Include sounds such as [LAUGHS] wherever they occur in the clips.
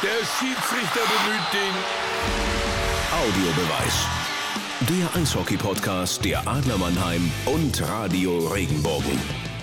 Der Schiedsrichter bemüht den Audiobeweis. Der Eishockey-Podcast der Adler Mannheim und Radio Regenbogen.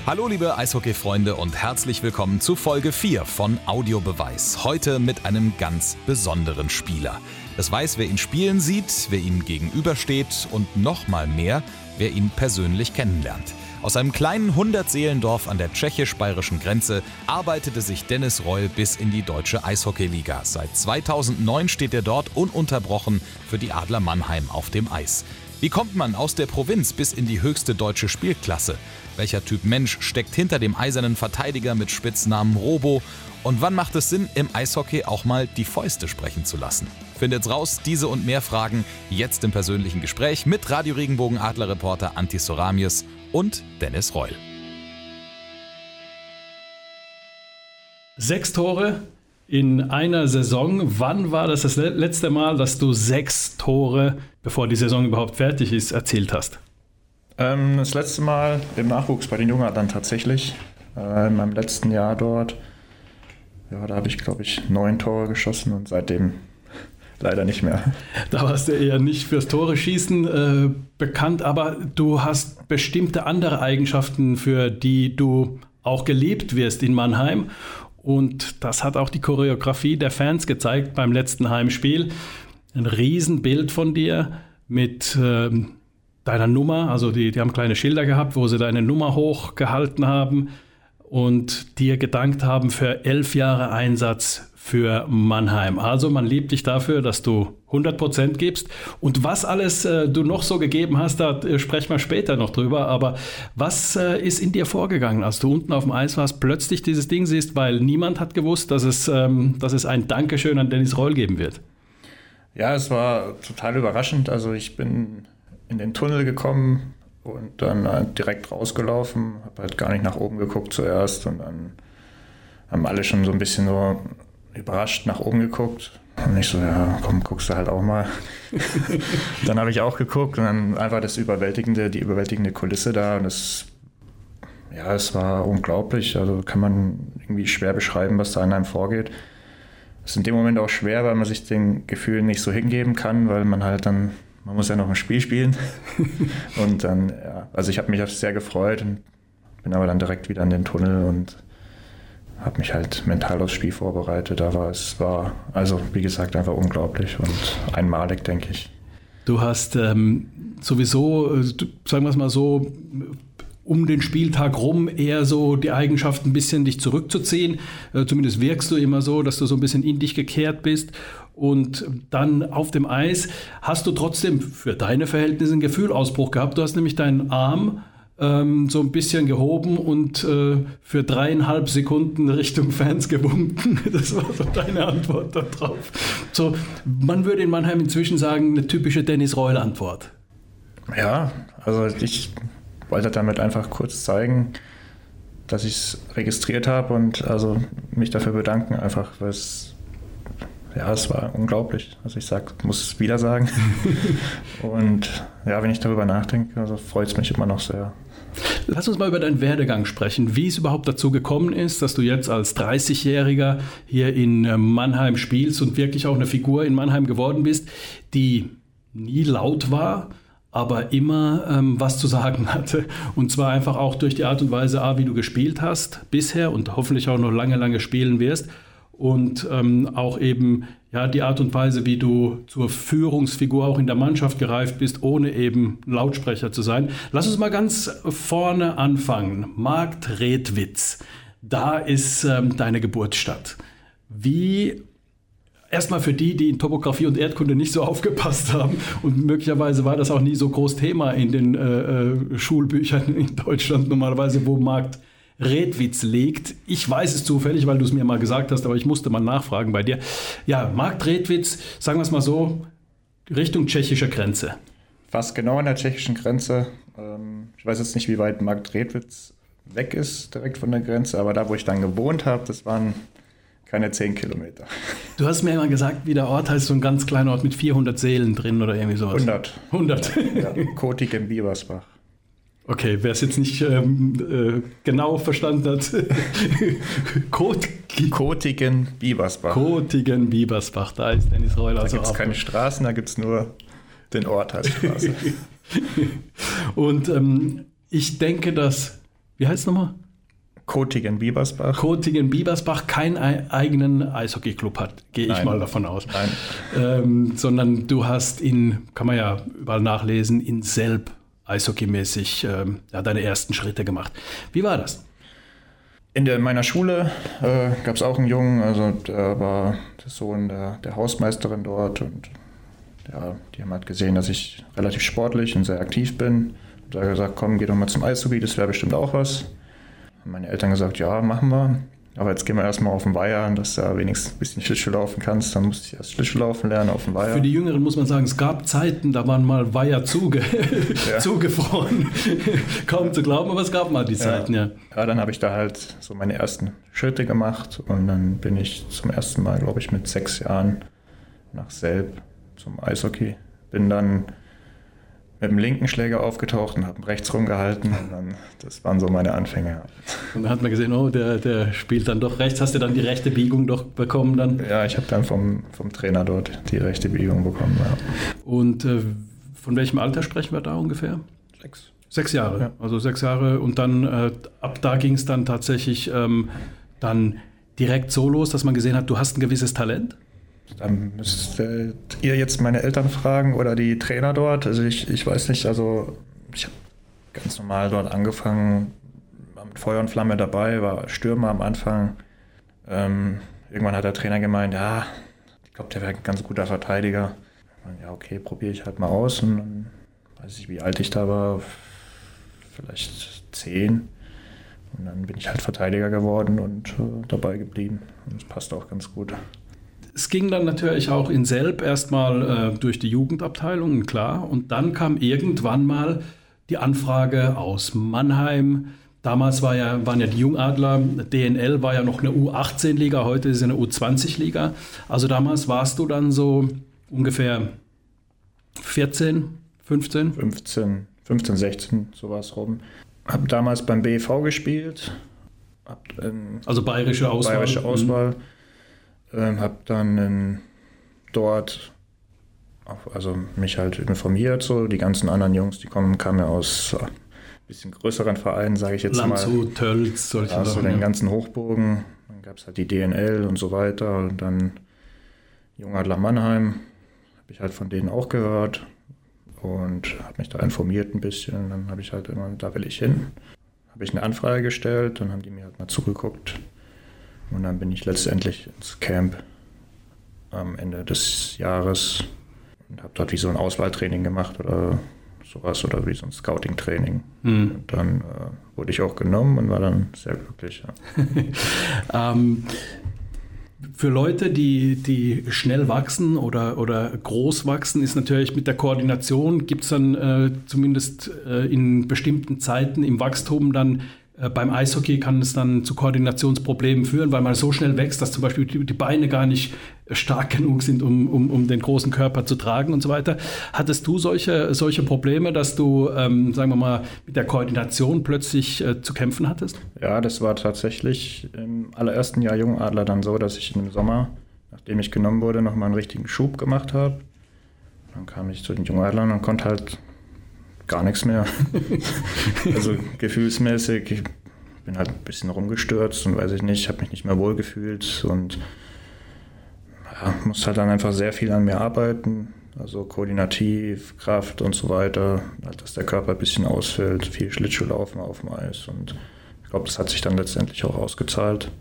Hallo liebe Eishockey-Freunde und herzlich willkommen zu Folge 4 von Audiobeweis. Heute mit einem ganz besonderen Spieler. Es weiß, wer ihn spielen sieht, wer ihm gegenübersteht und noch mal mehr, wer ihn persönlich kennenlernt. Aus einem kleinen Hundertseelendorf an der tschechisch-bayerischen Grenze arbeitete sich Dennis Reul bis in die deutsche Eishockeyliga. Seit 2009 steht er dort ununterbrochen für die Adler Mannheim auf dem Eis. Wie kommt man aus der Provinz bis in die höchste deutsche Spielklasse? Welcher Typ Mensch steckt hinter dem eisernen Verteidiger mit Spitznamen Robo? Und wann macht es Sinn, im Eishockey auch mal die Fäuste sprechen zu lassen? Findet's raus, diese und mehr Fragen jetzt im persönlichen Gespräch mit Radio Regenbogen Adler-Reporter Antti Soramius und Dennis Reul. Sechs Tore in einer Saison. Wann war das das letzte Mal, dass du sechs Tore, bevor die Saison überhaupt fertig ist, erzielt hast? Ähm, das letzte Mal im Nachwuchs bei den Jungen dann tatsächlich. Äh, in meinem letzten Jahr dort. Ja, da habe ich, glaube ich, neun Tore geschossen und seitdem leider nicht mehr. Da warst du eher nicht fürs Tore schießen äh, bekannt, aber du hast bestimmte andere Eigenschaften, für die du auch geliebt wirst in Mannheim. Und das hat auch die Choreografie der Fans gezeigt beim letzten Heimspiel. Ein Riesenbild von dir mit äh, deiner Nummer. Also die, die haben kleine Schilder gehabt, wo sie deine Nummer hochgehalten haben und dir gedankt haben für elf Jahre Einsatz für Mannheim. Also man liebt dich dafür, dass du 100% gibst. Und was alles äh, du noch so gegeben hast, da äh, sprechen wir später noch drüber. Aber was äh, ist in dir vorgegangen, als du unten auf dem Eis warst, plötzlich dieses Ding siehst, weil niemand hat gewusst, dass es, ähm, dass es ein Dankeschön an Dennis Reul geben wird? Ja, es war total überraschend. Also ich bin in den Tunnel gekommen und dann halt direkt rausgelaufen, habe halt gar nicht nach oben geguckt zuerst und dann haben alle schon so ein bisschen so überrascht nach oben geguckt. Und ich so, ja, komm, guckst du halt auch mal. [LAUGHS] dann habe ich auch geguckt und dann einfach das überwältigende, die überwältigende Kulisse da und es, ja, es war unglaublich. Also kann man irgendwie schwer beschreiben, was da in einem vorgeht. Es ist in dem Moment auch schwer, weil man sich den Gefühlen nicht so hingeben kann, weil man halt dann, man muss ja noch ein Spiel spielen. [LAUGHS] und dann, ja, also ich habe mich sehr gefreut und bin aber dann direkt wieder in den Tunnel und habe mich halt mental aufs Spiel vorbereitet. Aber es war, also wie gesagt, einfach unglaublich und einmalig, denke ich. Du hast ähm, sowieso, äh, sagen wir es mal so, um den Spieltag rum eher so die Eigenschaft ein bisschen dich zurückzuziehen. Äh, zumindest wirkst du immer so, dass du so ein bisschen in dich gekehrt bist. Und dann auf dem Eis hast du trotzdem für deine Verhältnisse einen Gefühlausbruch gehabt. Du hast nämlich deinen Arm ähm, so ein bisschen gehoben und äh, für dreieinhalb Sekunden Richtung Fans gewunken. [LAUGHS] Das war so deine Antwort darauf. So, man würde in Mannheim inzwischen sagen, eine typische Dennis Reul-Antwort. Ja, also ich wollte damit einfach kurz zeigen, dass ich es registriert habe und also mich dafür bedanken, einfach, weil es ja, es war unglaublich. Also ich sag, muss es wieder sagen. [LAUGHS] und ja, wenn ich darüber nachdenke, also freut es mich immer noch sehr. Lass uns mal über deinen Werdegang sprechen, wie es überhaupt dazu gekommen ist, dass du jetzt als 30-Jähriger hier in äh, Mannheim spielst und wirklich auch eine Figur in Mannheim geworden bist, die nie laut war, aber immer ähm, was zu sagen [LAUGHS] hatte. Und zwar einfach auch durch die Art und Weise, A, wie du gespielt hast bisher und hoffentlich auch noch lange, lange spielen wirst und ähm, auch eben ja, die Art und Weise, wie du zur Führungsfigur auch in der Mannschaft gereift bist, ohne eben Lautsprecher zu sein. Lass uns mal ganz vorne anfangen. Markt Redwitz, da ist ähm, deine Geburtsstadt. Wie Erstmal für die, die in Topografie und Erdkunde nicht so [LAUGHS] aufgepasst haben und möglicherweise war das auch nie so groß Thema in den äh, äh Schulbüchern in Deutschland normalerweise, wo Markt Redwitz legt. Ich weiß es zufällig, weil du es mir mal gesagt hast, aber ich musste mal nachfragen bei dir. Ja, Markt Redwitz, sagen wir es mal so, Richtung tschechische Grenze. Fast genau an der tschechischen Grenze. Ähm, ich weiß jetzt nicht, wie weit Markt Redwitz weg ist, direkt von der Grenze, aber da, wo ich dann gewohnt habe, das waren keine 10 Kilometer. Du hast mir immer gesagt, wie der Ort heißt, so ein ganz kleiner Ort mit 400 Seelen drin oder irgendwie sowas. 100. 100. Ja, Kotik im Biebersbach. Okay, wer es jetzt nicht ähm, äh, genau verstanden hat, [LAUGHS] Kot Kotigen Biebersbach. Kotigen Biebersbach, da ist Dennis Reul da gibt es keine Straßen, da gibt es nur den Ort als Straße. [LAUGHS] Und ähm, ich denke, dass, wie heißt es nochmal? Kotigen Biebersbach. Kotingen Biebersbach keinen ei- eigenen Eishockeyclub hat, gehe ich mal davon aus. Nein. Ähm, sondern du hast in, kann man ja überall nachlesen, in Selb eishockeymäßig ja, deine ersten Schritte gemacht. Wie war das? In der, meiner Schule äh, gab es auch einen Jungen, also der war der Sohn der, der Hausmeisterin dort und ja, die haben halt gesehen, dass ich relativ sportlich und sehr aktiv bin. Und da gesagt, komm, geh doch mal zum Eishockey, das wäre bestimmt auch was. Haben meine Eltern gesagt, ja, machen wir. Aber jetzt gehen wir erstmal auf den Weiher, dass du da wenigstens ein bisschen Schlittschuh laufen kannst. Dann musste ich erst Schlittschuh laufen lernen auf dem Weiher. Für die Jüngeren muss man sagen, es gab Zeiten, da waren mal Weiher zuge [LAUGHS] zugefroren. [LAUGHS] Kaum zu glauben, aber es gab mal die Zeiten, ja. Ja, dann habe ich da halt so meine ersten Schritte gemacht und dann bin ich zum ersten Mal, glaube ich, mit sechs Jahren nach Selb zum Eishockey. Bin dann mit dem linken Schläger aufgetaucht und habe rechts rumgehalten und dann, das waren so meine Anfänge. Und dann hat man gesehen, oh, der, der spielt dann doch rechts. Hast du dann die rechte Biegung doch bekommen dann? Ja, ich habe dann vom, vom Trainer dort die rechte Biegung bekommen. Ja. Und äh, von welchem Alter sprechen wir da ungefähr? Sechs. Sechs Jahre. Ja. Also sechs Jahre und dann äh, ab da ging es dann tatsächlich ähm, dann direkt so los, dass man gesehen hat, du hast ein gewisses Talent. Dann müsstet ihr jetzt meine Eltern fragen oder die Trainer dort. Also ich, ich weiß nicht, also ich habe ganz normal dort angefangen, war mit Feuer und Flamme dabei, war Stürmer am Anfang. Ähm, irgendwann hat der Trainer gemeint, ja, ich glaube, der wäre ein ganz guter Verteidiger. Ja, okay, probiere ich halt mal aus. Und dann weiß ich, wie alt ich da war, vielleicht zehn. Und dann bin ich halt Verteidiger geworden und äh, dabei geblieben. Und es passt auch ganz gut. Es ging dann natürlich auch in Selb erstmal äh, durch die Jugendabteilung, klar. Und dann kam irgendwann mal die Anfrage aus Mannheim. Damals war ja, waren ja die Jungadler, DNL war ja noch eine U18-Liga, heute ist es eine U20-Liga. Also damals warst du dann so ungefähr 14, 15? 15, 15 16, sowas rum. Hab damals beim BEV gespielt. Hab in Also bayerische Auswahl. bayerische Auswahl. Ähm, hab dann in, dort auch, also mich halt informiert, so die ganzen anderen Jungs, die kommen, kamen ja aus äh, bisschen größeren Vereinen, sage ich jetzt mal. Landshut, Tölz, solche Ja, so Sachen. den ja. ganzen Hochbogen. Dann gab es halt die DNL und so weiter. Und dann Jungadler Mannheim. Habe ich halt von denen auch gehört. Und habe mich da informiert ein bisschen. Dann habe ich halt immer, da will ich hin. Habe ich eine Anfrage gestellt. Dann haben die mir halt mal zugeguckt. Und dann bin ich letztendlich ins Camp am Ende des Jahres und habe dort wie so ein Auswahltraining gemacht oder sowas oder wie so ein Scouting-Training. Hm. Und dann äh, wurde ich auch genommen und war dann sehr glücklich. Ja. [LAUGHS] Ähm, für Leute, die, die schnell wachsen oder, oder groß wachsen, ist natürlich mit der Koordination, gibt es dann äh, zumindest äh, in bestimmten Zeiten im Wachstum dann beim Eishockey kann es dann zu Koordinationsproblemen führen, weil man so schnell wächst, dass zum Beispiel die, die Beine gar nicht stark genug sind, um, um, um den großen Körper zu tragen und so weiter. Hattest du solche, solche Probleme, dass du, ähm, sagen wir mal, mit der Koordination plötzlich äh, zu kämpfen hattest? ja, das war tatsächlich im allerersten Jahr Jungadler dann so, dass ich im Sommer, nachdem ich genommen wurde, nochmal einen richtigen Schub gemacht habe. Dann kam ich zu den Jungadlern und konnte halt gar nichts mehr. [LAUGHS] also gefühlsmäßig, ich bin halt ein bisschen rumgestürzt und weiß ich nicht, habe mich nicht mehr wohl gefühlt und ja, muss halt dann einfach sehr viel an mir arbeiten. Also koordinativ, Kraft und so weiter, halt, dass der Körper ein bisschen ausfällt, viel Schlittschuh laufen auf dem Eis und ich glaube, das hat sich dann letztendlich auch ausgezahlt.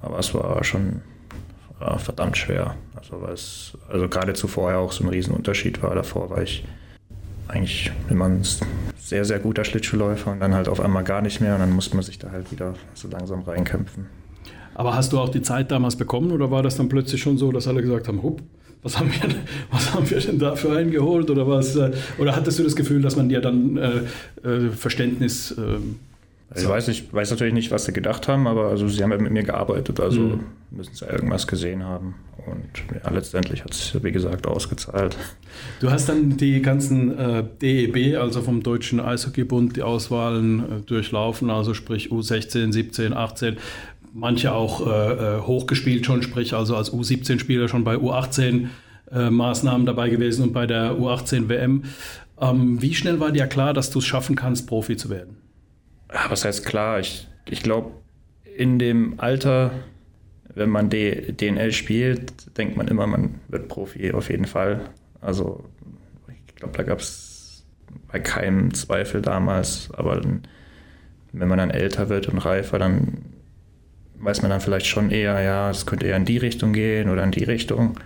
Aber es war schon ja, verdammt schwer. Also, weil es, also gerade zuvor ja auch so ein Riesenunterschied war. Davor war ich eigentlich immer ein sehr, sehr guter Schlittschuhläufer und dann halt auf einmal gar nicht mehr und dann musste man sich da halt wieder so langsam reinkämpfen. Aber hast du auch die Zeit damals bekommen oder war das dann plötzlich schon so, dass alle gesagt haben, Hup, was haben wir, [LAUGHS] was haben wir denn da für einen geholt oder was? äh, Oder hattest du das Gefühl, dass man dir dann äh, äh, Verständnis äh, Also ich weiß, nicht, weiß natürlich nicht, was sie gedacht haben, aber also sie haben ja mit mir gearbeitet, also Mhm. müssen sie irgendwas gesehen haben. Und ja, letztendlich hat es, wie gesagt, ausgezahlt. Du hast dann die ganzen äh, DEB, also vom Deutschen Eishockeybund, die Auswahlen äh, durchlaufen, also sprich U16, 17, 18. manche auch äh, äh hochgespielt schon, sprich also als U17-Spieler schon bei U18-Maßnahmen äh, dabei gewesen und bei der U18-WM. Ähm, wie schnell war dir klar, dass du es schaffen kannst, Profi zu werden? Ja, was heißt klar? Ich, ich glaube, in dem Alter, wenn man D DNL spielt, denkt man immer, man wird Profi auf jeden Fall. Also ich glaube, da gab es bei keinem Zweifel damals. Aber wenn man dann älter wird und reifer, dann weiß man dann vielleicht schon eher, ja, es könnte eher in die Richtung gehen oder in die Richtung.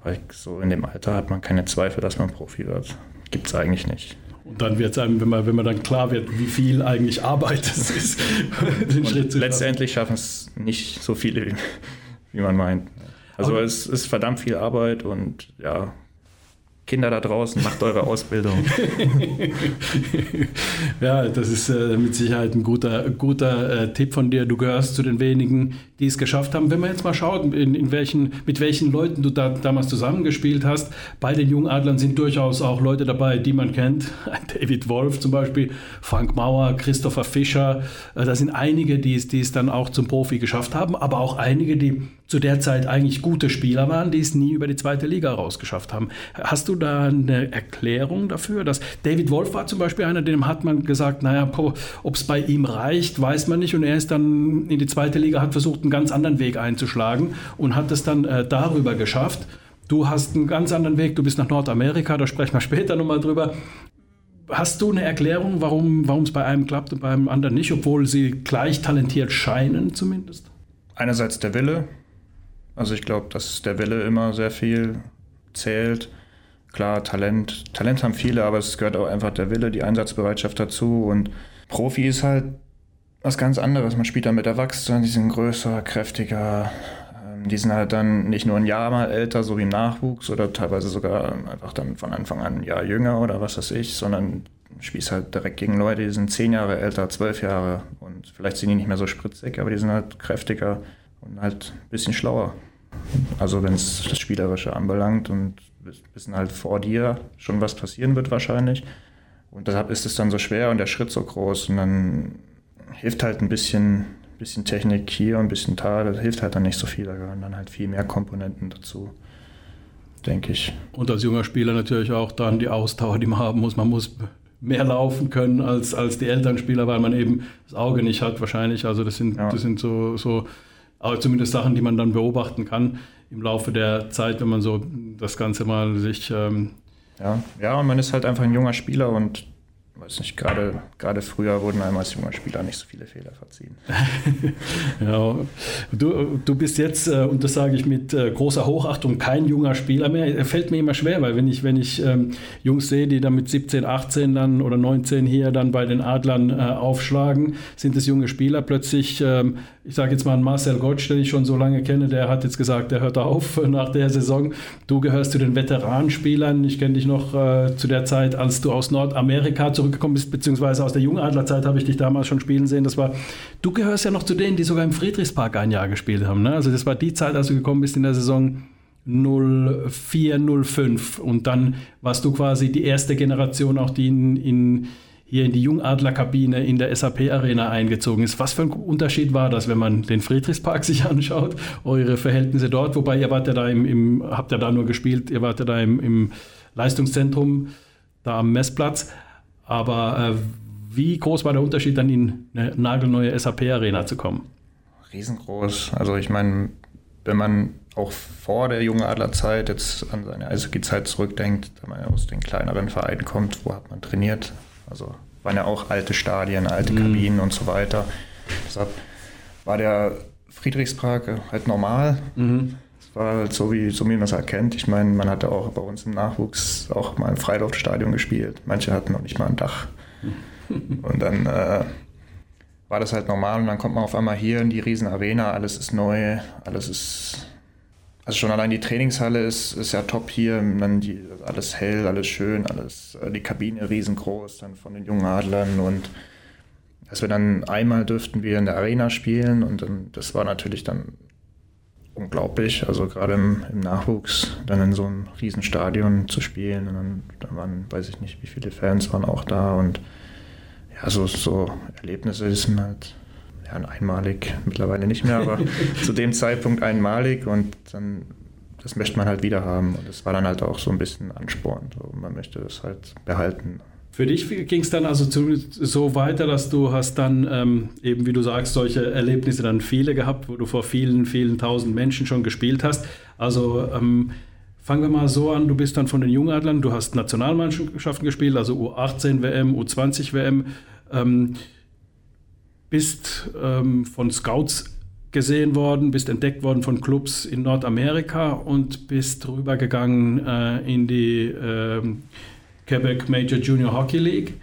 Aber so in dem Alter hat man keine Zweifel, dass man Profi wird. Gibt es eigentlich nicht. Und dann wird es einem, wenn man, wenn man dann klar wird, wie viel eigentlich Arbeit es ist, [LAUGHS] den Schritt zu Letztendlich schaffen es nicht so viele, wie, wie man meint. Also Aber es ist verdammt viel Arbeit und ja, Kinder da draußen, macht eure Ausbildung. [LAUGHS] ja, das ist äh, mit Sicherheit ein guter, guter äh, Tipp von dir. Du gehörst zu den wenigen, die es geschafft haben. Wenn man jetzt mal schaut, in, in welchen, mit welchen Leuten du da damals zusammengespielt hast, bei den Jungadlern sind durchaus auch Leute dabei, die man kennt. [LAUGHS] David Wolf zum Beispiel, Frank Mauer, Christopher Fischer. Äh, da sind einige, die es, die es dann auch zum Profi geschafft haben, aber auch einige, die zu der Zeit eigentlich gute Spieler waren, die es nie über die zweite Liga rausgeschafft haben. Hast du da eine Erklärung dafür? Dass David Wolf war zum Beispiel einer, dem hat man gesagt, naja, ob es bei ihm reicht, weiß man nicht. Und er ist dann in die zweite Liga, hat versucht, einen ganz anderen Weg einzuschlagen und hat es dann äh, darüber geschafft. Du hast einen ganz anderen Weg, du bist nach Nordamerika, da sprechen wir später nochmal drüber. Hast du eine Erklärung, warum es bei einem klappt und beim anderen nicht, obwohl sie gleich talentiert scheinen zumindest? Einerseits der Wille. Also ich glaube, dass der Wille immer sehr viel zählt. Klar, Talent, Talent haben viele, aber es gehört auch einfach der Wille, die Einsatzbereitschaft dazu. Und Profi ist halt was ganz anderes. Man spielt dann mit Erwachsenen, die sind größer, kräftiger. Ähm, die sind halt dann nicht nur ein Jahr mal älter, so wie im Nachwuchs, oder teilweise sogar einfach dann von Anfang an ein Jahr jünger oder was weiß ich, sondern spielst halt direkt gegen Leute, die sind zehn Jahre älter, zwölf Jahre und vielleicht sind die nicht mehr so spritzig, aber die sind halt kräftiger und halt ein bisschen schlauer. Also wenn es das Spielerische anbelangt und wissen halt vor dir schon, was passieren wird wahrscheinlich. Und deshalb ist es dann so schwer und der Schritt so groß. Und dann hilft halt ein bisschen, bisschen Technik hier und ein bisschen da. Das hilft halt dann nicht so viel. Da gehören dann halt viel mehr Komponenten dazu, denke ich. Und als junger Spieler natürlich auch dann die Ausdauer, die man haben muss. Man muss mehr laufen können als, als die Elternspieler, weil man eben das Auge nicht hat wahrscheinlich. Also das sind, ja. das sind so, so zumindest Sachen, die man dann beobachten kann im Laufe der Zeit, wenn man so das Ganze mal sich. Ähm ja, ja, und man ist halt einfach ein junger Spieler und weiß nicht, gerade, gerade früher wurden einem als junger Spieler nicht so viele Fehler verziehen. [LAUGHS] ja, du, du bist jetzt, äh, und das sage ich mit äh, großer Hochachtung, kein junger Spieler mehr. Fällt mir immer schwer, weil wenn ich, wenn ich ähm, Jungs sehe, die dann mit 17, 18 dann oder 19 hier dann bei den Adlern äh, aufschlagen, sind es junge Spieler. Plötzlich ähm, ich sage jetzt mal Marcel Gottsch, den ich schon so lange kenne, der hat jetzt gesagt, der hört auf [LAUGHS] nach der Saison. Du gehörst zu den Veteranspielern. Ich kenne dich noch zu der Zeit, als du aus Nordamerika zurückgekommen bist, beziehungsweise aus der Jungadlerzeit habe ich dich damals schon spielen sehen. Das war, du gehörst ja noch zu denen, die sogar im Friedrichspark ein Jahr gespielt haben. Ne? Also das war die Zeit, als du gekommen bist in der Saison 04, 05. Und dann warst du quasi die erste Generation, auch die in, in hier in die Jungadlerkabine in der SAP-Arena eingezogen ist. Was für ein Unterschied war das, wenn man den Friedrichspark sich anschaut, eure Verhältnisse dort? Wobei ihr wart ja da im, im habt ja da nur gespielt, ihr wart ja da im, im Leistungszentrum, da am Messplatz. Aber äh, wie groß war der Unterschied, dann in eine nagelneue SAP-Arena zu kommen? Riesengroß. Also ich meine, wenn man auch vor der jungen Adlerzeit jetzt an seine Eishockey-Zeit zurückdenkt, wenn man aus den kleineren Vereinen kommt, wo hat man trainiert? Also waren ja auch alte Stadien, alte mhm. Kabinen und so weiter. Deshalb war der Friedrichspark halt normal. Mhm. War halt so, wie, so wie man es halt kennt. Ich meine, man hatte auch bei uns im Nachwuchs auch mal im Freiluftstadion gespielt. Manche hatten noch nicht mal ein Dach. [LAUGHS] Und dann äh, war das halt normal und dann kommt man auf einmal hier in die Riesenarena, alles ist neu, alles ist also schon allein die Trainingshalle ist, ist ja top hier, dann die, alles hell, alles schön, alles, äh, die Kabine riesengroß, dann von den jungen Adlern und dass wir dann einmal dürften wir in der Arena spielen und dann, das war natürlich dann unglaublich, also gerade im, im, Nachwuchs dann in so einem Riesenstadion zu spielen und dann, dann waren, weiß ich nicht, wie viele Fans waren auch da und ja, so, so Erlebnisse sind halt ja, einmalig, mittlerweile nicht mehr, aber [LAUGHS] zu dem Zeitpunkt einmalig und dann, das möchte man halt wieder haben. Und das war dann halt auch so ein bisschen Ansporn. So, man möchte das halt behalten. Für dich ging es dann also zu, so weiter, dass du hast dann ähm, eben, wie du sagst, solche Erlebnisse dann viele gehabt, wo du vor vielen, vielen tausend Menschen schon gespielt hast. Also ähm, fangen wir mal so an, du bist dann von den Jungadlern, du hast Nationalmannschaften gespielt, also U18 WM, U20 WM, ähm, bist ähm, von Scouts gesehen worden, bist entdeckt worden von Clubs in Nordamerika und bist rübergegangen äh, in die ähm, Quebec Major Junior Hockey League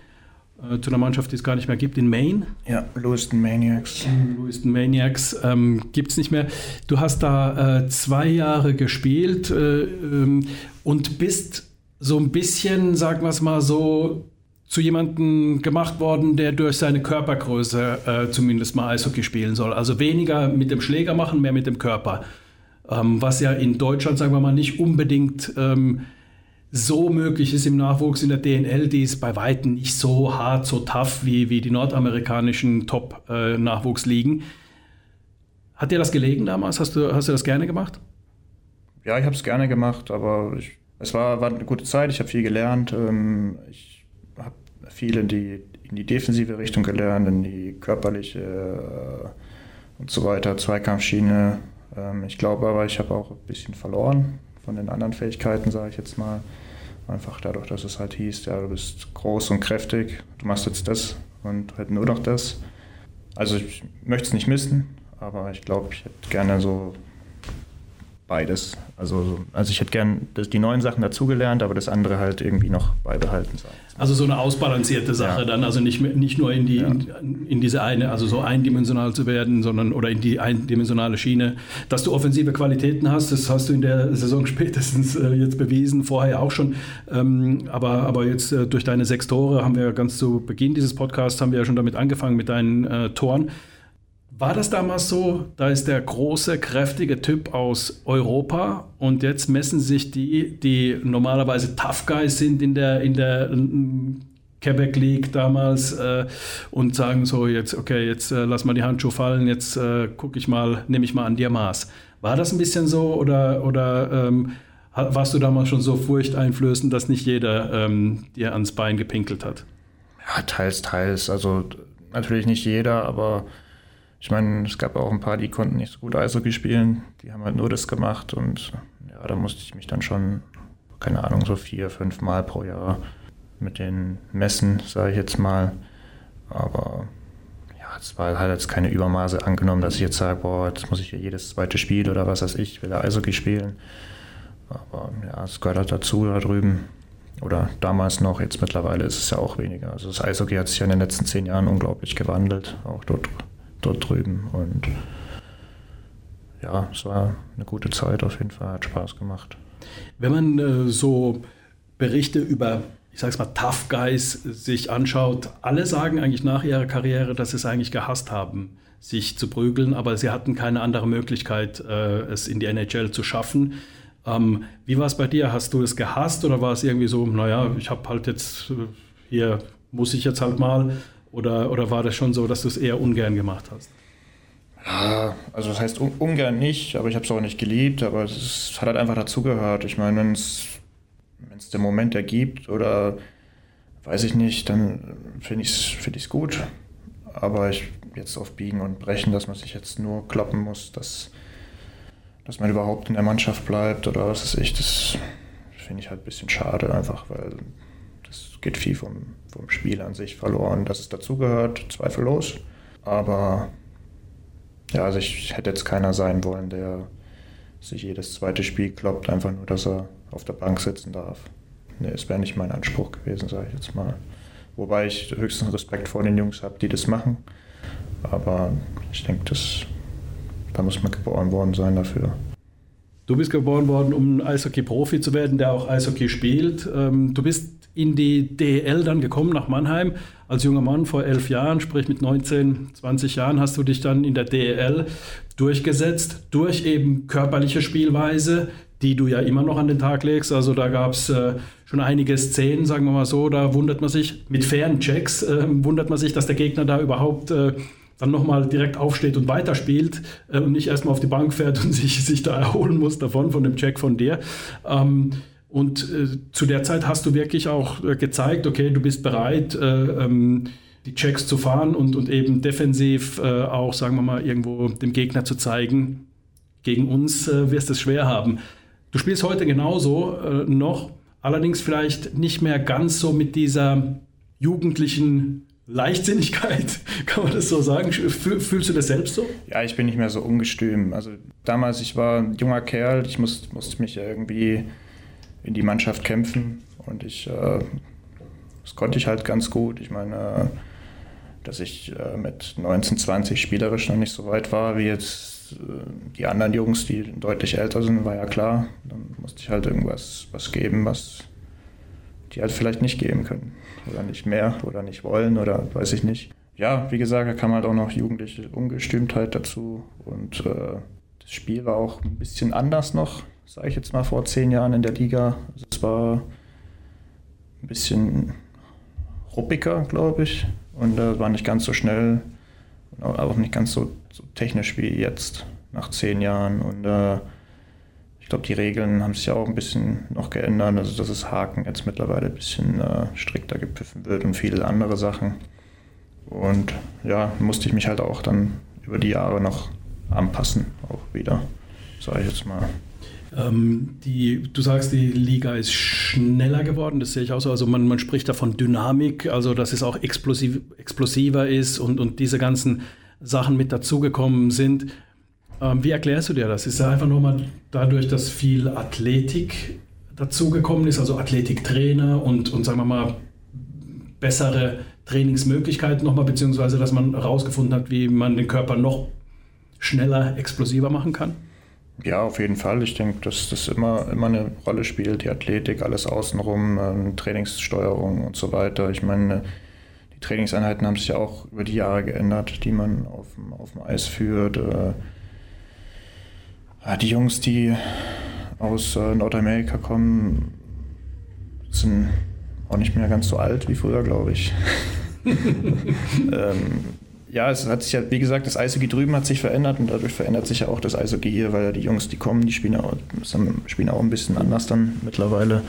äh, zu einer Mannschaft, die es gar nicht mehr gibt, in Maine. Ja, Lewiston Maniacs. Lewiston Maniacs ähm, gibt es nicht mehr. Du hast da äh, zwei Jahre gespielt äh, ähm, und bist so ein bisschen, sagen wir es mal so, zu jemandem gemacht worden, der durch seine Körpergröße äh, zumindest mal Eishockey spielen soll. Also weniger mit dem Schläger machen, mehr mit dem Körper. Ähm, was ja in Deutschland, sagen wir mal, nicht unbedingt ähm, so möglich ist im Nachwuchs in der DNL, die ist bei Weitem nicht so hart, so tough wie, wie die nordamerikanischen Top-Nachwuchsligen. Hat dir das gelegen damals? Hast du, hast du das gerne gemacht? Ja, ich habe es gerne gemacht, aber ich, es war, war eine gute Zeit. Ich habe viel gelernt. Ähm, ich habe viel in die, in die defensive Richtung gelernt, in die körperliche äh, und so weiter, Zweikampfschiene. Ähm, ich glaube aber, ich habe auch ein bisschen verloren von den anderen Fähigkeiten, sage ich jetzt mal. Einfach dadurch, dass es halt hieß, ja, du bist groß und kräftig, du machst jetzt das und halt nur noch das. Also ich möchte es nicht missen, aber ich glaube, ich hätte gerne so beides. Also, also ich hätte gern die neuen Sachen dazugelernt, aber das andere halt irgendwie noch beibehalten. Also so eine ausbalancierte Sache ja. dann, also nicht, nicht nur in, die, ja. in, in, diese eine, also so eindimensional zu werden, sondern oder in die eindimensionale Schiene. Dass du offensive Qualitäten hast, das hast du in der Saison [LAUGHS] spätestens äh, jetzt bewiesen, vorher auch schon. Ähm, aber, aber jetzt äh, durch deine sechs Tore haben wir ganz zu Beginn dieses Podcasts haben wir ja schon damit angefangen mit deinen äh, Toren. War das damals so? Da ist der große, kräftige Typ aus Europa und jetzt messen sich die, die normalerweise Tough Guys sind in der, in der Quebec League damals äh, und sagen so, jetzt, okay, jetzt äh, lass mal die Handschuhe fallen, jetzt äh, gucke ich mal, nehme ich mal an dir Maß. War das ein bisschen so oder, oder ähm, warst du damals schon so furchteinflößend, dass nicht jeder ähm, dir ans Bein gepinkelt hat? Ja, teils, teils. Also natürlich nicht jeder, aber ich meine, es gab auch ein paar, die konnten nicht so gut Eishockey spielen. Die haben halt nur das gemacht und ja, da musste ich mich dann schon, keine Ahnung, so vier, fünf Mal pro Jahr mit den messen, sage ich jetzt mal. Aber ja, es war halt jetzt keine Übermaße angenommen, dass ich jetzt sage, boah, jetzt muss ich hier jedes zweite Spiel oder was weiß ich, will Eishockey spielen. Aber ja, es gehört halt dazu da drüben. Oder damals noch, jetzt mittlerweile ist es ja auch weniger. Also das Eishockey hat sich ja in den letzten zehn Jahren unglaublich gewandelt, auch dort dort drüben. Und ja, es war eine gute Zeit auf jeden Fall, hat Spaß gemacht. Wenn man äh, so Berichte über, ich sag's mal, Tough Guys sich anschaut, alle sagen eigentlich nach ihrer Karriere, dass sie es eigentlich gehasst haben, sich zu prügeln, aber sie hatten keine andere Möglichkeit, äh, es in die NHL zu schaffen. Ähm, wie war es bei dir? Hast du es gehasst oder war es irgendwie so, naja, ich habe halt jetzt, äh, hier muss ich jetzt halt mal oder, oder war das schon so, dass du es eher ungern gemacht hast? Ja, also das heißt ungern nicht, aber ich habe es auch nicht geliebt, aber es hat halt einfach dazugehört. Ich meine, wenn es der Moment ergibt oder weiß ich nicht, dann finde ich es find gut. Aber ich jetzt auf Biegen und Brechen, dass man sich jetzt nur kloppen muss, dass, dass man überhaupt in der Mannschaft bleibt oder was weiß ich, das finde ich halt ein bisschen schade einfach, weil es geht viel vom, vom Spiel an sich verloren, dass es dazugehört, zweifellos. Aber ja, also ich hätte jetzt keiner sein wollen, der sich jedes zweite Spiel kloppt, einfach nur, dass er auf der Bank sitzen darf. Nee, es wäre nicht mein Anspruch gewesen, sage ich jetzt mal. Wobei ich höchsten Respekt vor den Jungs habe, die das machen. Aber ich denke, da muss man geboren worden sein dafür. Du bist geboren worden, um Eishockey-Profi zu werden, der auch Eishockey spielt. Ähm, du bist in die DEL dann gekommen nach Mannheim als junger Mann vor elf Jahren, sprich mit 19, 20 Jahren hast du dich dann in der DEL durchgesetzt durch eben körperliche Spielweise, die du ja immer noch an den Tag legst. Also da gab es äh, schon einige Szenen, sagen wir mal so, da wundert man sich, mit fairen Checks äh, wundert man sich, dass der Gegner da überhaupt äh, dann nochmal direkt aufsteht und weiterspielt äh, und nicht erstmal auf die Bank fährt und [LAUGHS] sich, sich da erholen muss davon, von dem Check von dir. Ähm, und äh, zu der Zeit hast du wirklich auch äh, gezeigt, okay, du bist bereit, äh, ähm, die Checks zu fahren und, und eben defensiv äh, auch, sagen wir mal, irgendwo dem Gegner zu zeigen, gegen uns äh, wirst du es schwer haben. Du spielst heute genauso noch, allerdings vielleicht nicht mehr ganz so mit dieser jugendlichen Leichtsinnigkeit, [LAUGHS] kann man das so sagen? Fühlst du das selbst so? Ja, ich bin nicht mehr so ungestüm. Also damals, ich war ein junger Kerl, ich muss, musste mich irgendwie in die Mannschaft kämpfen und ich, äh, das konnte ich halt ganz gut. Ich meine, dass ich äh, mit 19, 20 spielerisch noch nicht so weit war wie jetzt äh, die anderen Jungs, die deutlich älter sind, war ja klar. Dann musste ich halt irgendwas was geben, was die halt vielleicht nicht geben können oder nicht mehr oder nicht wollen oder weiß ich nicht. Ja, wie gesagt, da kam halt auch noch jugendliche Ungestümtheit dazu und äh, das Spiel war auch ein bisschen anders noch, sage ich jetzt mal vor zehn Jahren in der Liga. Also es war ein bisschen ruppiger, glaube ich, und äh, war nicht ganz so schnell, aber auch nicht ganz so, so technisch wie jetzt nach zehn Jahren und äh, ich glaube, die Regeln haben sich ja auch ein bisschen noch geändert, also dass das Haken jetzt mittlerweile ein bisschen äh, strikter gepfiffen wird und viele andere Sachen. Und ja, musste ich mich halt auch dann über die Jahre noch anpassen, auch wieder, sage ich jetzt mal. Ähm, die, du sagst, die Liga ist schneller geworden, das sehe ich auch so. Also man, man spricht da von Dynamik, also dass es auch explosiv, explosiver ist und, und diese ganzen Sachen mit dazugekommen sind. Ähm, wie erklärst du dir das? Ist es einfach nur mal dadurch, dass viel Athletik dazugekommen ist, also Athletiktrainer und, und sagen wir mal bessere Trainingsmöglichkeiten nochmal, beziehungsweise dass man herausgefunden hat, wie man den Körper noch schneller, explosiver machen kann? Ja, auf jeden Fall. Ich denke, dass das immer, immer eine Rolle spielt, die Athletik, alles außenrum, ähm, Trainingssteuerung und so weiter. Ich meine, die Trainingseinheiten haben sich ja auch über die Jahre geändert, die man auf, auf dem Eis führt. Äh, die Jungs, die aus äh, Nordamerika kommen, sind auch nicht mehr ganz so alt wie früher, glaube ich. [LAUGHS] [LAUGHS] ähm, ja, es hat sich ja, wie gesagt, das Eishockey drüben hat sich verändert und dadurch verändert sich ja auch das Eishockey hier, weil die Jungs, die kommen, die spielen auch, spielen auch ein bisschen anders dann mittlerweile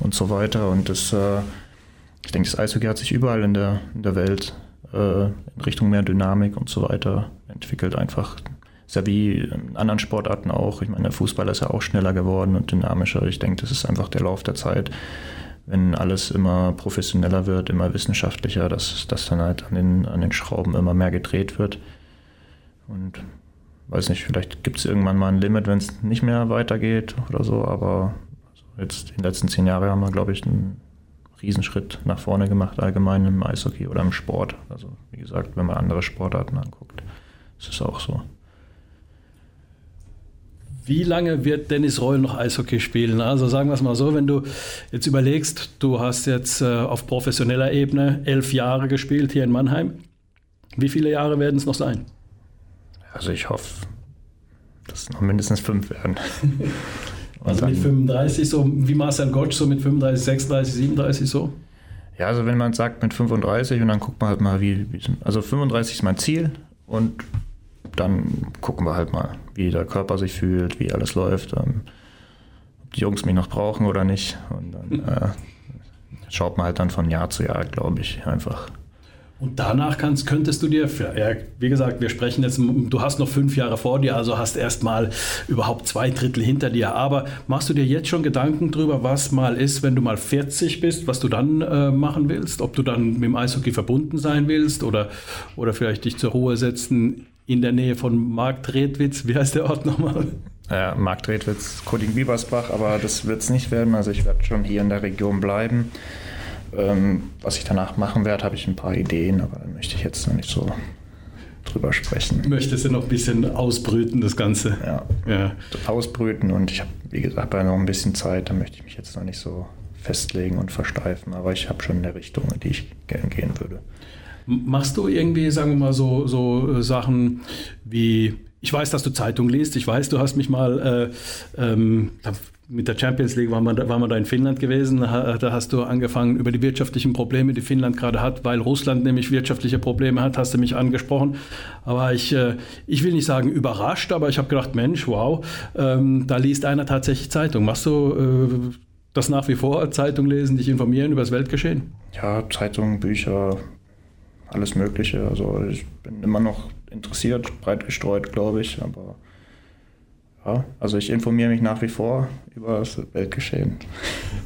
und so weiter. Und das, äh, ich denke, das Eishockey hat sich überall in der, in der Welt äh, in Richtung mehr Dynamik und so weiter entwickelt. Einfach ist ja wie in anderen Sportarten auch. Ich meine, der Fußball ist ja auch schneller geworden und dynamischer. Ich denke, das ist einfach der Lauf der Zeit. Wenn alles immer professioneller wird, immer wissenschaftlicher, dass das dann halt an den, an den Schrauben immer mehr gedreht wird. Und weiß nicht, vielleicht gibt es irgendwann mal ein Limit, wenn es nicht mehr weitergeht oder so, aber jetzt in den letzten zehn Jahren haben wir, glaube ich, einen Riesenschritt nach vorne gemacht, allgemein im Eishockey oder im Sport. Also wie gesagt, wenn man andere Sportarten anguckt, ist es auch so. Wie lange wird Dennis Reul noch Eishockey spielen? Also sagen wir es mal so, wenn du jetzt überlegst, du hast jetzt äh, auf professioneller Ebene elf Jahre gespielt hier in Mannheim. Wie viele Jahre werden es noch sein? Also ich hoffe, dass es noch mindestens fünf werden. [LAUGHS] also mit 35, so wie Marcel Gottsch, so mit 35, 36, 37 so? Ja, also wenn man sagt mit 35 und dann guckt man halt mal, wie, wie also 35 ist mein Ziel und dann gucken wir halt mal, wie der Körper sich fühlt, wie alles läuft, ähm, ob die Jungs mich noch brauchen oder nicht. Und dann äh, schaut man halt dann von Jahr zu Jahr, glaube ich, einfach. Und danach kannst, könntest du dir, ja, wie gesagt, wir sprechen jetzt, du hast noch fünf Jahre vor dir, also hast erstmal überhaupt zwei Drittel hinter dir. Aber machst du dir jetzt schon Gedanken darüber, was mal ist, wenn du mal 40 bist, was du dann äh, machen willst? Ob du dann mit dem Eishockey verbunden sein willst oder, oder vielleicht dich zur Ruhe setzen in der Nähe von Marktredwitz. Wie heißt der Ort nochmal? Ja, Marktredwitz, Koding-Biebersbach, aber das wird es nicht werden. Also ich werde schon hier in der Region bleiben. Ähm, was ich danach machen werde, habe ich ein paar Ideen, aber da möchte ich jetzt noch nicht so drüber sprechen. Möchtest du noch ein bisschen ausbrüten, das Ganze? Ja, ja. ausbrüten und ich habe, wie gesagt, noch ein bisschen Zeit, da möchte ich mich jetzt noch nicht so festlegen und versteifen, aber ich habe schon eine Richtung, in die ich gerne gehen würde. Machst du irgendwie, sagen wir mal, so, so äh, Sachen wie, ich weiß, dass du Zeitung liest, ich weiß, du hast mich mal, äh, ähm, mit der Champions League waren wir, da, waren wir da in Finnland gewesen. Da hast du angefangen über die wirtschaftlichen Probleme, die Finnland gerade hat, weil Russland nämlich wirtschaftliche Probleme hat, hast du mich angesprochen. Aber ich, äh, ich will nicht sagen überrascht, aber ich habe gedacht, Mensch, wow, ähm, da liest einer tatsächlich Zeitung. Machst du äh, das nach wie vor, Zeitung lesen, dich informieren über das Weltgeschehen? Ja, Zeitungen, Bücher, alles Mögliche. Also ich bin immer noch interessiert, breit gestreut, glaube ich, aber ja, also ich informiere mich nach wie vor über das Weltgeschehen.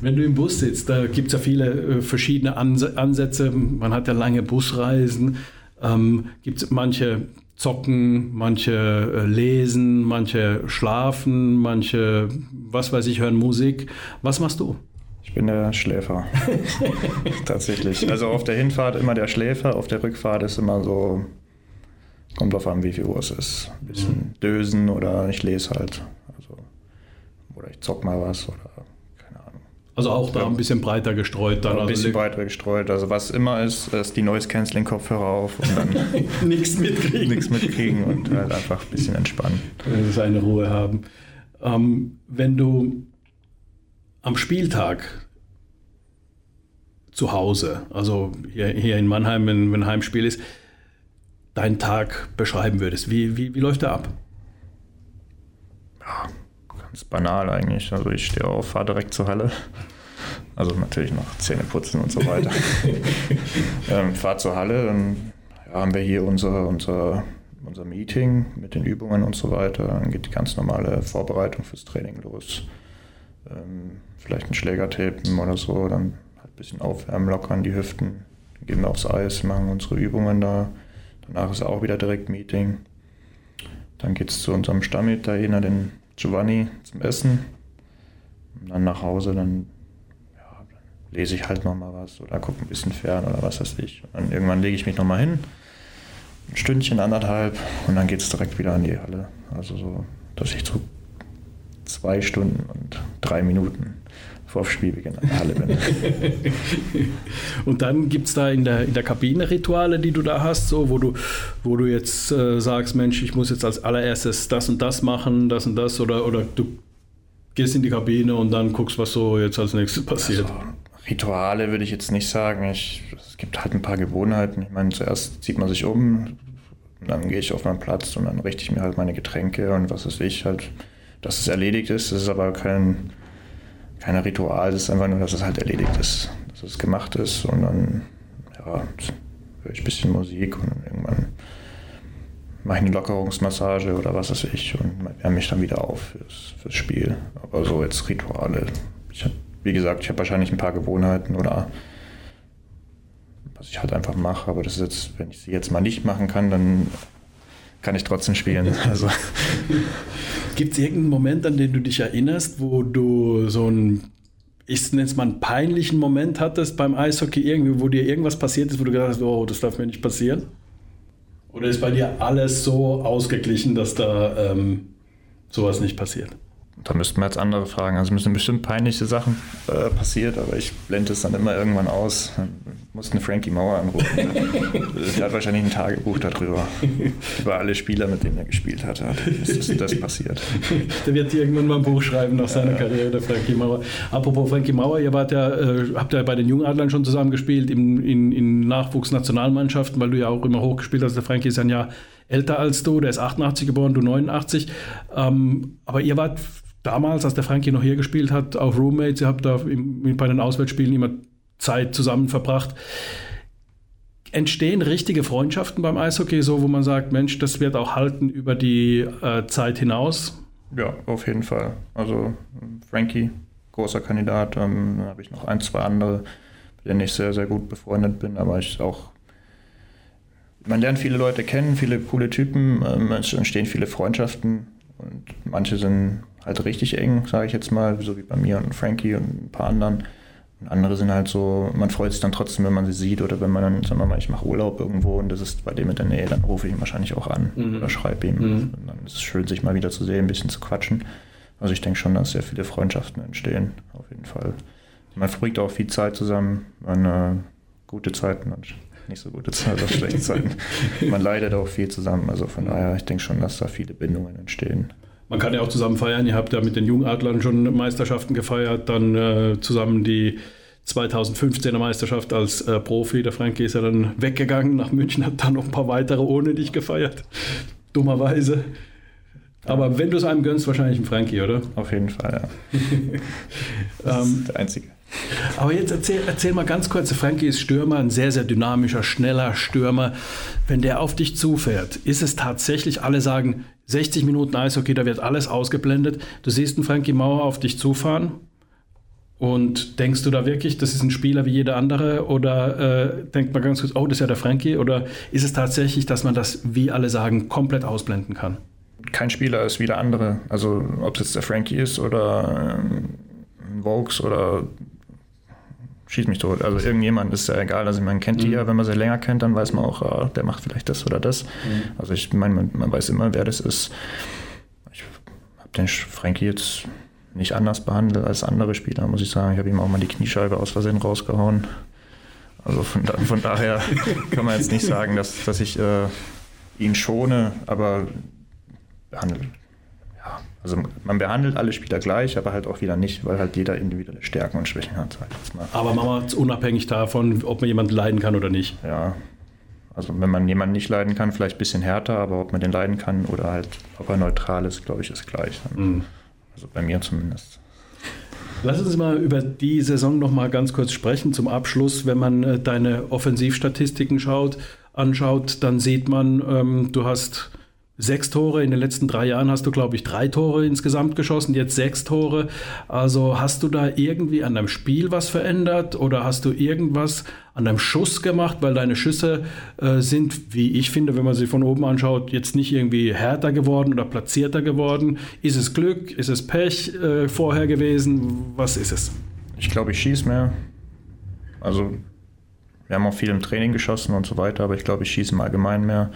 Wenn du im Bus sitzt, da gibt es ja viele äh, verschiedene Ansätze. Man hat ja lange Busreisen. Ähm, gibt es manche zocken, manche äh, lesen, manche schlafen, manche, was weiß ich, hören Musik. Was machst du? Ich bin der Schläfer. [LAUGHS] Tatsächlich. Also auf der Hinfahrt immer der Schläfer, auf der Rückfahrt ist immer so Kommt drauf an, wie viel Uhr es ist. Ein bisschen dösen oder ich lese halt. Also, oder ich zock mal was oder keine Ahnung. Also auch da ein bisschen breiter gestreut dann. ein also bisschen breiter gestreut. Also was immer ist, ist die Noise Canceling Kopfhörer auf und dann [LAUGHS] nichts mitkriegen. Nichts mitkriegen und halt einfach ein bisschen entspannen. Seine Ruhe haben. Ähm, wenn du am Spieltag zu Hause, also hier, hier in Mannheim, wenn, wenn ein Heimspiel ist, deinen Tag beschreiben würdest. Wie, wie, wie läuft der ab? Ja, ganz banal eigentlich. Also ich stehe auf, fahre direkt zur Halle. Also natürlich noch Zähne putzen und so weiter. [LAUGHS] ähm, fahre zur Halle, dann haben wir hier unser, unser, unser Meeting mit den Übungen und so weiter. Dann geht die ganz normale Vorbereitung fürs Training los. Ähm, vielleicht ein Schlägertapen oder so, dann halt ein bisschen aufwärmen, lockern die Hüften. Dann gehen wir aufs Eis, machen unsere Übungen da. Danach ist auch wieder direkt Meeting. Dann geht es zu unserem Stammitaliener, den Giovanni, zum Essen. Und dann nach Hause, dann, ja, dann lese ich halt nochmal was oder gucke ein bisschen fern oder was weiß ich. Und dann irgendwann lege ich mich nochmal hin. Ein Stündchen, anderthalb und dann geht es direkt wieder an die Halle. Also so, dass ich so zwei Stunden und drei Minuten vor Spielbeginn in der Halle bin. [LAUGHS] und dann gibt es da in der, in der Kabine Rituale, die du da hast, so, wo, du, wo du jetzt äh, sagst, Mensch, ich muss jetzt als allererstes das und das machen, das und das, oder, oder du gehst in die Kabine und dann guckst, was so jetzt als nächstes passiert. Also, Rituale würde ich jetzt nicht sagen. Ich, es gibt halt ein paar Gewohnheiten. Ich meine, zuerst zieht man sich um, dann gehe ich auf meinen Platz und dann richte ich mir halt meine Getränke und was weiß ich halt, dass es erledigt ist. Das ist aber kein kein Ritual, es ist einfach nur, dass es halt erledigt ist, dass es gemacht ist und dann ja, höre ich ein bisschen Musik und irgendwann mache ich eine Lockerungsmassage oder was weiß ich und wärme mich dann wieder auf fürs, fürs Spiel. Aber so jetzt Rituale. Ich hab, wie gesagt, ich habe wahrscheinlich ein paar Gewohnheiten oder was ich halt einfach mache, aber das ist jetzt, wenn ich sie jetzt mal nicht machen kann, dann kann ich trotzdem spielen. [LAUGHS] Also. Gibt es irgendeinen Moment, an den du dich erinnerst, wo du so einen, ich nenne es mal einen peinlichen Moment hattest beim Eishockey, irgendwie, wo dir irgendwas passiert ist, wo du gedacht hast, oh, das darf mir nicht passieren? Oder ist bei dir alles so ausgeglichen, dass da ähm, sowas nicht passiert? Da müssten wir jetzt andere fragen. Also müssen bestimmt peinliche Sachen äh, passiert, aber ich blende es dann immer irgendwann aus. Muss einen Frankie Mauer anrufen. [LAUGHS] Der hat wahrscheinlich ein Tagebuch darüber. Über alle Spieler, mit denen er gespielt hat. Ist das passiert. Der wird irgendwann mal ein Buch schreiben nach seiner Karriere, der Frankie Mauer. Apropos Frankie Mauer, ihr wart ja, äh, habt ja bei den Jungadlern schon zusammen gespielt, in, in, in Nachwuchsnationalmannschaften, weil du ja auch immer hochgespielt hast. Der Frankie ist ein Jahr älter als du, der ist 88 geboren, du 89. Ähm, aber ihr wart damals, als der Frankie noch hier gespielt hat, auch Roommates. Ihr habt da bei den Auswärtsspielen immer Zeit zusammen verbracht. Entstehen richtige Freundschaften beim Eishockey, so wo man sagt, Mensch, das wird auch halten über die äh, Zeit hinaus? Ja, auf jeden Fall. Also Frankie, großer Kandidat. Ähm, dann habe ich noch ein, zwei andere, mit denen ich sehr, sehr gut befreundet bin, aber ich auch man lernt viele Leute kennen, viele coole Typen, ähm, es entstehen viele Freundschaften und manche sind halt richtig eng, sage ich jetzt mal, so wie bei mir und Frankie und ein paar anderen. Und andere sind halt so, man freut sich dann trotzdem, wenn man sie sieht oder wenn man dann, sagen wir mal, ich mache Urlaub irgendwo und das ist bei dem in der Nähe, dann rufe ich ihn wahrscheinlich auch an mhm. oder schreibe ihm. Mhm. Und dann ist es schön, sich mal wieder zu sehen, ein bisschen zu quatschen. Also ich denke schon, dass sehr viele Freundschaften entstehen, auf jeden Fall. Man verbringt auch viel Zeit zusammen, man äh, gute Zeiten und nicht so gute Zeiten, also schlechte Zeiten. [LAUGHS] Man leidet auch viel zusammen, also von daher, ich denke schon, dass da viele Bindungen entstehen. Man kann ja auch zusammen feiern. Ihr habt ja mit den Jungadlern schon Meisterschaften gefeiert, dann äh, zusammen die 2015er Meisterschaft als äh, Profi. Der Frankie ist ja dann weggegangen nach München, hat dann noch ein paar weitere ohne dich gefeiert. Dummerweise. Aber wenn du es einem gönnst, wahrscheinlich ein Frankie, oder? Auf jeden Fall, ja. [LAUGHS] das ist der einzige. Aber jetzt erzähl, erzähl mal ganz kurz, Frankie ist Stürmer, ein sehr, sehr dynamischer, schneller Stürmer. Wenn der auf dich zufährt, ist es tatsächlich, alle sagen, 60 Minuten Eishockey, da wird alles ausgeblendet. Du siehst einen Frankie Mauer auf dich zufahren und denkst du da wirklich, das ist ein Spieler wie jeder andere? Oder äh, denkt man ganz kurz, oh, das ist ja der Frankie? Oder ist es tatsächlich, dass man das, wie alle sagen, komplett ausblenden kann? Kein Spieler ist wie der andere. Also ob es jetzt der Frankie ist oder ähm, Vokes oder schießt mich tot. Also irgendjemand ist ja egal. Also man kennt die mhm. ja, wenn man sie länger kennt, dann weiß man auch, ah, der macht vielleicht das oder das. Mhm. Also ich meine, man, man, weiß immer, wer das ist. Ich habe den Frankie jetzt nicht anders behandelt als andere Spieler, muss ich sagen. Ich habe ihm auch mal die Kniescheibe aus Versehen rausgehauen. Also von, da, von daher [LAUGHS] kann man jetzt nicht sagen, dass, dass ich äh, ihn schone, aber behandle. Also man behandelt alle Spieler gleich, aber halt auch wieder nicht, weil halt jeder individuelle Stärken und Schwächen hat. Aber Mama, unabhängig davon, ob man jemanden leiden kann oder nicht. Ja, also wenn man jemanden nicht leiden kann, vielleicht ein bisschen härter, aber ob man den leiden kann oder halt, ob er neutral ist, glaube ich, ist gleich. Mhm. Also bei mir zumindest. Lass uns mal über die Saison noch mal ganz kurz sprechen zum Abschluss. Wenn man äh, deine Offensivstatistiken schaut, anschaut, dann sieht man, ähm, du hast Sechs Tore, in den letzten drei Jahren hast du, glaube ich, drei Tore insgesamt geschossen, jetzt sechs Tore. Also hast du da irgendwie an deinem Spiel was verändert oder hast du irgendwas an deinem Schuss gemacht, weil deine Schüsse äh, sind, wie ich finde, wenn man sie von oben anschaut, jetzt nicht irgendwie härter geworden oder platzierter geworden. Ist es Glück, ist es Pech äh, vorher gewesen? Was ist es? Ich glaube, ich schieße mehr. Also wir haben auch viel im Training geschossen und so weiter, aber ich glaube, ich schieße im Allgemeinen mehr.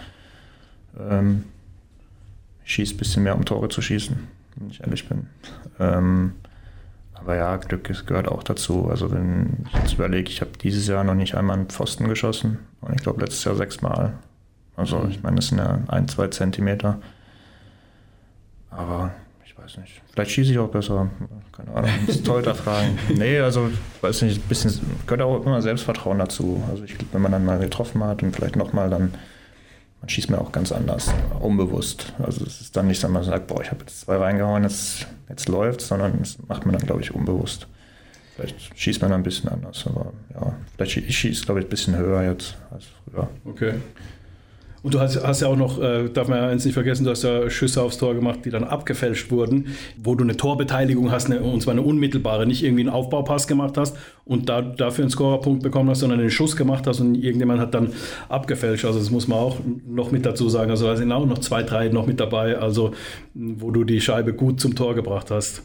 Ähm, schieße ein bisschen mehr, um Tore zu schießen, wenn ich ehrlich bin. Ähm, aber ja, Glück gehört auch dazu. Also wenn ich jetzt überlege, ich habe dieses Jahr noch nicht einmal einen Pfosten geschossen und ich glaube letztes Jahr sechsmal. Also ich meine, das sind ja ein, zwei Zentimeter. Aber ich weiß nicht. Vielleicht schieße ich auch besser. Keine Ahnung. Das ist toll da fragen. [LAUGHS] Nee, also ich weiß nicht, ein bisschen gehört auch immer Selbstvertrauen dazu. Also ich glaube, wenn man dann mal getroffen hat und vielleicht nochmal dann man schießt mir auch ganz anders, unbewusst. Also es ist dann nicht, dass man sagt, boah, ich habe jetzt zwei reingehauen, jetzt, jetzt läuft sondern das macht man dann, glaube ich, unbewusst. Vielleicht schießt man dann ein bisschen anders, aber ja, vielleicht ich schieße, glaube ich, ein bisschen höher jetzt als früher. Okay. Und du hast, hast, ja auch noch, äh, darf man ja eins nicht vergessen, du hast ja Schüsse aufs Tor gemacht, die dann abgefälscht wurden, wo du eine Torbeteiligung hast, eine, und zwar eine unmittelbare, nicht irgendwie einen Aufbaupass gemacht hast und da, dafür einen Scorerpunkt bekommen hast, sondern einen Schuss gemacht hast und irgendjemand hat dann abgefälscht. Also das muss man auch noch mit dazu sagen. Also da sind auch noch zwei, drei noch mit dabei, also wo du die Scheibe gut zum Tor gebracht hast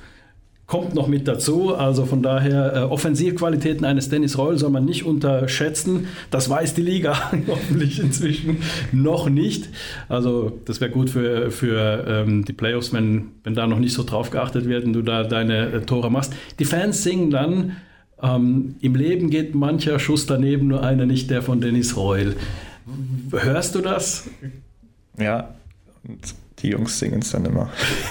kommt noch mit dazu. Also von daher, äh, Offensivqualitäten eines Dennis Reul soll man nicht unterschätzen. Das weiß die Liga [LAUGHS] hoffentlich inzwischen noch nicht. Also das wäre gut für, für ähm, die Playoffs, wenn, wenn da noch nicht so drauf geachtet wird und du da deine äh, Tore machst. Die Fans singen dann, ähm, im Leben geht mancher Schuss daneben, nur einer nicht der von Dennis Reul. Hörst du das? Ja, die Jungs singen es dann immer. [LAUGHS]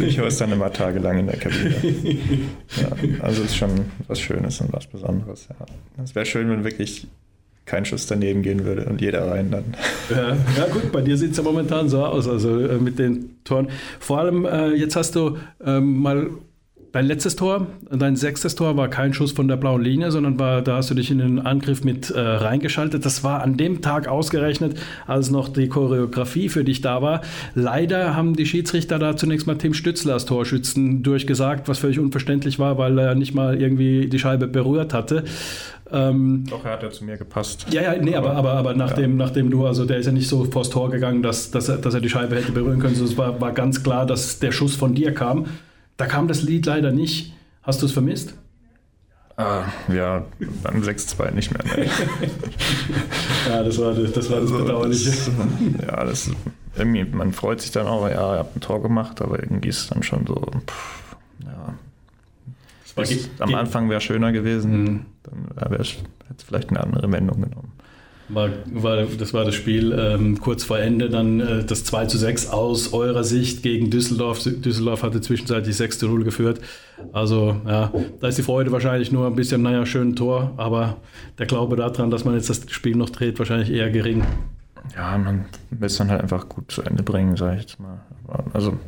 ich höre es dann immer tagelang in der Kabine. Ja, also es ist schon was Schönes und was Besonderes. Ja. Es wäre schön, wenn wirklich kein Schuss daneben gehen würde und jeder rein dann. Ja, ja gut, bei dir sieht es ja momentan so aus, also äh, mit den Toren. Vor allem, äh, jetzt hast du ähm, mal Dein letztes Tor, dein sechstes Tor war kein Schuss von der blauen Linie, sondern war, da hast du dich in den Angriff mit äh, reingeschaltet. Das war an dem Tag ausgerechnet, als noch die Choreografie für dich da war. Leider haben die Schiedsrichter da zunächst mal Tim Stützler als Torschützen durchgesagt, was völlig unverständlich war, weil er nicht mal irgendwie die Scheibe berührt hatte. Ähm, Doch, er hat ja zu mir gepasst. Ja, ja, nee, aber, aber, aber nachdem, ja. nachdem du, also der ist ja nicht so vors Tor gegangen, dass, dass, er, dass er die Scheibe hätte berühren können. Also es war, war ganz klar, dass der Schuss von dir kam. Da kam das Lied leider nicht. Hast du es vermisst? Ah, ja, beim 6-2 nicht mehr. [LAUGHS] Ja, das war das, das, war das also, Bedauerliche. Das, ja, das irgendwie, man freut sich dann auch, ja, ihr habt ein Tor gemacht, aber irgendwie ist es dann schon so, pff, ja. Bis, am Anfang wäre es schöner gewesen, mhm. dann wäre es vielleicht eine andere Wendung genommen. War, war, das war das Spiel ähm, kurz vor Ende, dann äh, das 2 zu 6 aus eurer Sicht gegen Düsseldorf. Düsseldorf hatte zwischenzeitlich 6 zu 0 geführt. Also ja, da ist die Freude wahrscheinlich nur ein bisschen, naja, schön Tor, aber der Glaube daran, dass man jetzt das Spiel noch dreht, wahrscheinlich eher gering. Ja, man will es dann halt einfach gut zu Ende bringen, sage ich jetzt mal. Also,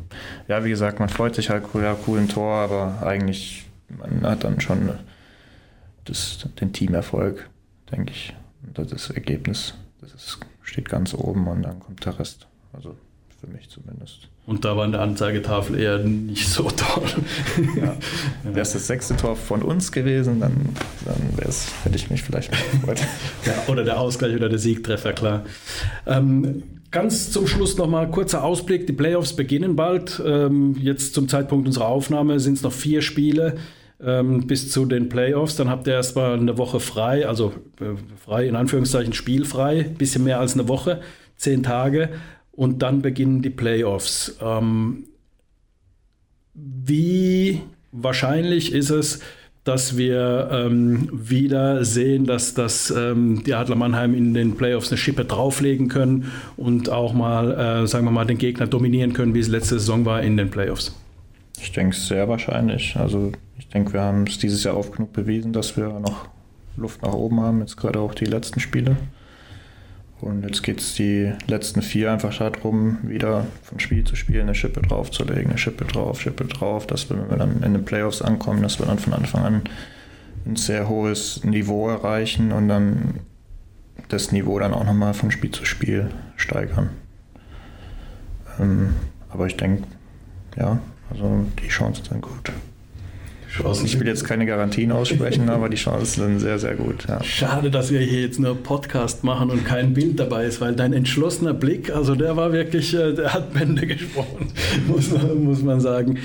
ja, wie gesagt, man freut sich halt, ja, coolen Tor, aber eigentlich, man hat dann schon das, den Teamerfolg, denke ich. Und das Ergebnis, das ist, steht ganz oben und dann kommt der Rest. Also für mich zumindest. Und da war eine Anzeigetafel eher nicht so toll. [LAUGHS] Ja. Wäre es das sechste Tor von uns gewesen, dann, dann hätte ich mich vielleicht gefreut. [LAUGHS] ja, oder der Ausgleich oder der Siegtreffer, klar. Ähm, Ganz zum Schluss nochmal kurzer Ausblick. Die Playoffs beginnen bald. Ähm, jetzt zum Zeitpunkt unserer Aufnahme sind es noch vier Spiele ähm, bis zu den Playoffs. Dann habt ihr erstmal eine Woche frei, also äh, frei in Anführungszeichen spielfrei, bisschen mehr als eine Woche, zehn Tage. Und dann beginnen die Playoffs. Ähm, wie wahrscheinlich ist es, dass wir ähm, wieder sehen, dass, dass ähm, die Adler Mannheim in den Playoffs eine Schippe drauflegen können und auch mal, äh, sagen wir mal, den Gegner dominieren können, wie es letzte Saison war in den Playoffs? Ich denke, es sehr wahrscheinlich. Also ich denke, wir haben es dieses Jahr oft genug bewiesen, dass wir noch Luft nach oben haben, jetzt gerade auch die letzten Spiele. Und jetzt geht es die letzten vier einfach darum, wieder von Spiel zu Spiel eine Schippe draufzulegen, eine Schippe drauf, Schippe drauf, dass wir, wenn wir dann in den Playoffs ankommen, dass wir dann von Anfang an ein sehr hohes Niveau erreichen und dann das Niveau dann auch nochmal von Spiel zu Spiel steigern. Ähm, aber ich denke, ja, also die Chancen sind gut. Chancen ich will jetzt keine Garantien aussprechen, [LAUGHS] aber die Chancen sind sehr, sehr gut. Ja. Schade, dass wir hier jetzt nur Podcast machen und kein Bild dabei ist, weil dein entschlossener Blick, also der war wirklich, äh, der hat Bände gesprochen, [LAUGHS] muss man, muss man sagen.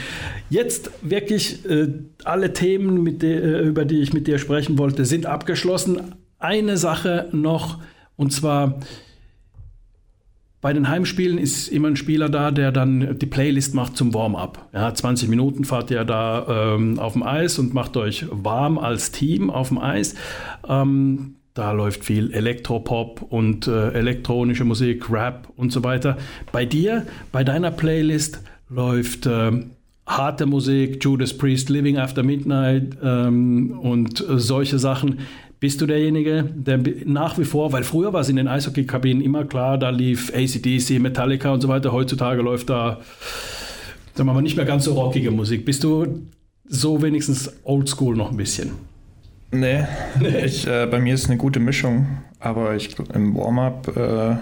Jetzt wirklich äh, alle Themen, mit der, äh, über die ich mit dir sprechen wollte, sind abgeschlossen. Eine Sache noch, und zwar bei den Heimspielen ist immer ein Spieler da, der dann die Playlist macht zum Warm-up. Ja, 20 Minuten fahrt ihr da ähm, auf dem Eis und macht euch warm als Team auf dem Eis. Ähm, da läuft viel Elektropop und äh, elektronische Musik, Rap und so weiter. Bei dir, bei deiner Playlist läuft äh, harte Musik, Judas Priest, Living After Midnight ähm, und äh, solche Sachen. Bist du derjenige, der nach wie vor, weil früher war es in den Eishockey-Kabinen immer klar, da lief ACDC, Metallica und so weiter. Heutzutage läuft da, sagen wir mal, nicht mehr ganz so rockige Musik. Bist du so wenigstens oldschool noch ein bisschen? [LAUGHS] Nee, ich, äh, bei mir ist eine gute Mischung, aber ich, im Warm-up äh,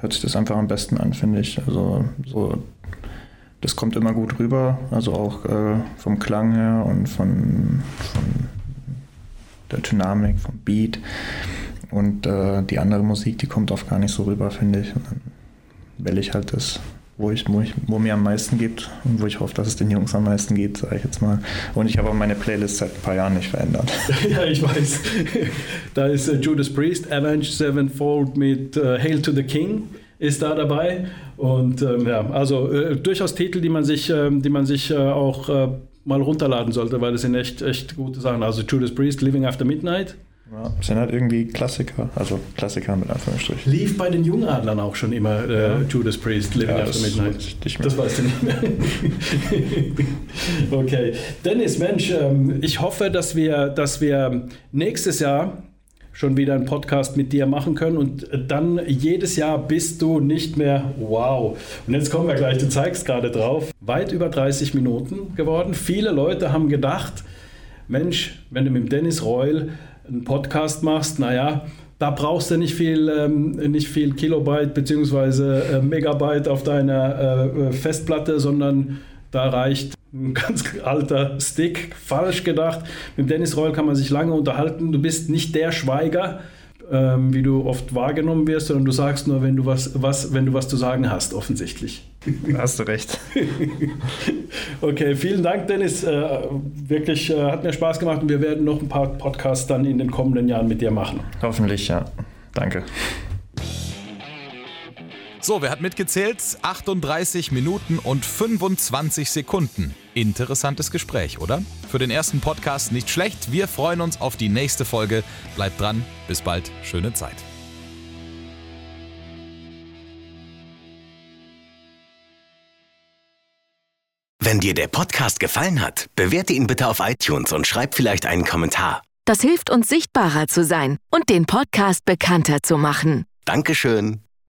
hört sich das einfach am besten an, finde ich. Also so, das kommt immer gut rüber, also auch äh, vom Klang her und von, von der Dynamik, vom Beat. Und äh, die andere Musik, die kommt oft gar nicht so rüber, finde ich. Und dann wähle ich halt das, wo, ich, wo, ich, wo mir am meisten gibt und wo ich hoffe, dass es den Jungs am meisten geht, sage ich jetzt mal. Und ich habe auch meine Playlist seit ein paar Jahren nicht verändert. [LAUGHS] ja, ich weiß. Da ist äh, Judas Priest, Avenged Sevenfold mit äh, Hail to the King ist da dabei. Und ähm, ja, also äh, durchaus Titel, die man sich, ähm, die man sich äh, auch äh, mal runterladen sollte, weil das sind echt, echt gute Sachen. Also Judas Priest, Living After Midnight. Ja, sind halt irgendwie Klassiker, also Klassiker mit Anführungsstrichen. Lief bei den Jungadlern auch schon immer äh. Judas Priest, Living ja, After Midnight. Das, das weißt du nicht mehr. [LAUGHS] okay. Dennis, Mensch, ähm, ich hoffe, dass wir, dass wir nächstes Jahr schon wieder einen Podcast mit dir machen können und dann jedes Jahr bist du nicht mehr wow. Und jetzt kommen wir gleich, du zeigst gerade drauf, weit über 30 Minuten geworden. Viele Leute haben gedacht, Mensch, wenn du mit Dennis Reul einen Podcast machst, naja, da brauchst du nicht viel, ähm, nicht viel Kilobyte bzw. Äh, Megabyte auf deiner äh, Festplatte, sondern da reicht ein ganz alter Stick, falsch gedacht. Mit Dennis Reul kann man sich lange unterhalten. Du bist nicht der Schweiger, ähm, wie du oft wahrgenommen wirst, sondern du sagst nur, wenn du was, was, wenn du was zu sagen hast, offensichtlich. Da hast du recht. [LAUGHS] okay, vielen Dank, Dennis. Äh, wirklich äh, hat mir Spaß gemacht und wir werden noch ein paar Podcasts dann in den kommenden Jahren mit dir machen. Hoffentlich, ja. Danke. So, wer hat mitgezählt? 38 Minuten und 25 Sekunden. Interessantes Gespräch, oder? Für den ersten Podcast nicht schlecht. Wir freuen uns auf die nächste Folge. Bleibt dran. Bis bald. Schöne Zeit. Wenn dir der Podcast gefallen hat, bewerte ihn bitte auf iTunes und schreib vielleicht einen Kommentar. Das hilft uns sichtbarer zu sein und den Podcast bekannter zu machen. Dankeschön.